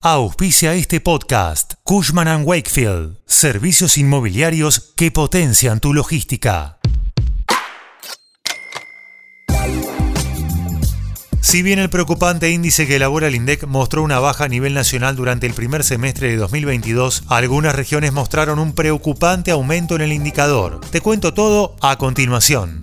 Auspicia este podcast Cushman ⁇ Wakefield, servicios inmobiliarios que potencian tu logística. Si bien el preocupante índice que elabora el INDEC mostró una baja a nivel nacional durante el primer semestre de 2022, algunas regiones mostraron un preocupante aumento en el indicador. Te cuento todo a continuación.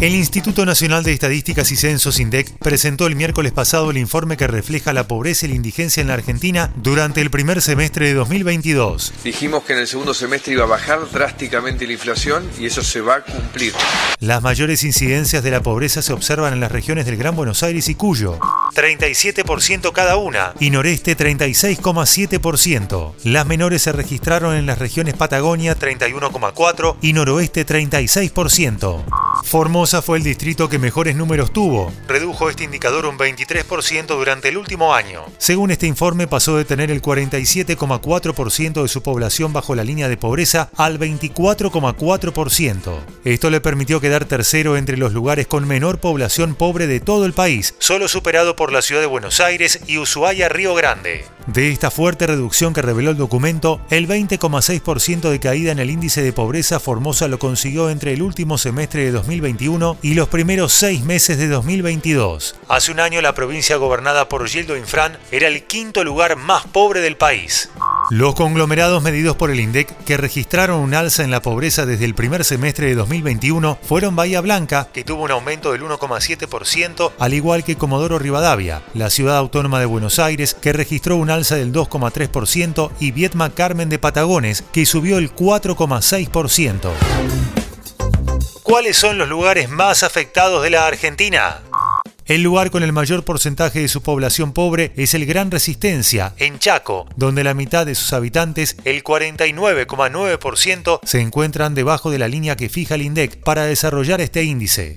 El Instituto Nacional de Estadísticas y Censos INDEC presentó el miércoles pasado el informe que refleja la pobreza y la indigencia en la Argentina durante el primer semestre de 2022. Dijimos que en el segundo semestre iba a bajar drásticamente la inflación y eso se va a cumplir. Las mayores incidencias de la pobreza se observan en las regiones del Gran Buenos Aires y Cuyo, 37% cada una, y Noreste 36,7%. Las menores se registraron en las regiones Patagonia 31,4% y Noroeste 36%. Formosa fue el distrito que mejores números tuvo. Redujo este indicador un 23% durante el último año. Según este informe, pasó de tener el 47,4% de su población bajo la línea de pobreza al 24,4%. Esto le permitió quedar tercero entre los lugares con menor población pobre de todo el país, solo superado por la ciudad de Buenos Aires y Ushuaia Río Grande. De esta fuerte reducción que reveló el documento, el 20,6% de caída en el índice de pobreza Formosa lo consiguió entre el último semestre de 2021 y los primeros seis meses de 2022. Hace un año la provincia gobernada por Gildo Infran era el quinto lugar más pobre del país. Los conglomerados medidos por el INDEC que registraron un alza en la pobreza desde el primer semestre de 2021 fueron Bahía Blanca, que tuvo un aumento del 1,7%, al igual que Comodoro Rivadavia, la ciudad autónoma de Buenos Aires, que registró un alza del 2,3%, y Vietma Carmen de Patagones, que subió el 4,6%. ¿Cuáles son los lugares más afectados de la Argentina? El lugar con el mayor porcentaje de su población pobre es el Gran Resistencia, en Chaco, donde la mitad de sus habitantes, el 49,9%, se encuentran debajo de la línea que fija el INDEC para desarrollar este índice.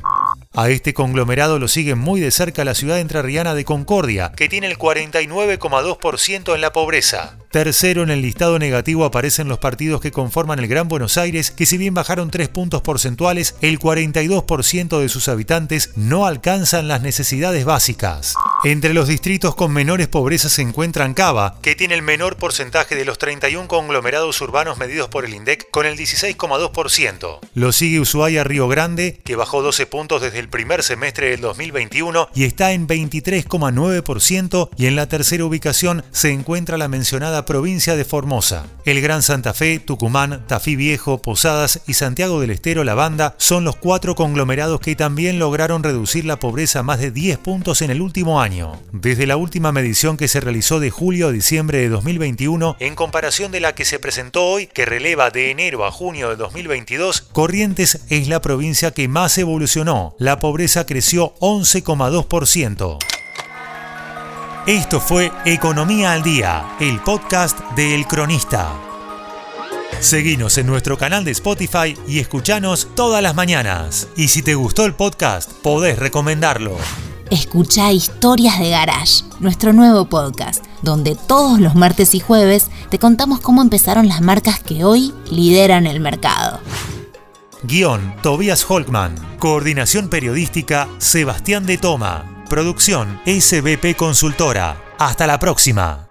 A este conglomerado lo sigue muy de cerca la ciudad entrerriana de Concordia, que tiene el 49,2% en la pobreza. Tercero en el listado negativo aparecen los partidos que conforman el Gran Buenos Aires, que si bien bajaron 3 puntos porcentuales, el 42% de sus habitantes no alcanzan las necesidades básicas. Entre los distritos con menores pobrezas se encuentran Cava, que tiene el menor porcentaje de los 31 conglomerados urbanos medidos por el INDEC, con el 16,2%. Lo sigue Ushuaia Río Grande, que bajó 12 puntos desde el primer semestre del 2021 y está en 23,9%, y en la tercera ubicación se encuentra la mencionada provincia de Formosa. El Gran Santa Fe, Tucumán, Tafí Viejo, Posadas y Santiago del Estero La Banda son los cuatro conglomerados que también lograron reducir la pobreza más de 10 puntos en el último Desde la última medición que se realizó de julio a diciembre de 2021, en comparación de la que se presentó hoy, que releva de enero a junio de 2022, Corrientes es la provincia que más evolucionó. La pobreza creció 11,2%. Esto fue Economía al Día, el podcast de El Cronista. Seguinos en nuestro canal de Spotify y escuchanos todas las mañanas. Y si te gustó el podcast, podés recomendarlo. Escucha Historias de Garage, nuestro nuevo podcast, donde todos los martes y jueves te contamos cómo empezaron las marcas que hoy lideran el mercado. Guión Tobias Holkman. Coordinación periodística Sebastián de Toma. Producción SBP Consultora. Hasta la próxima.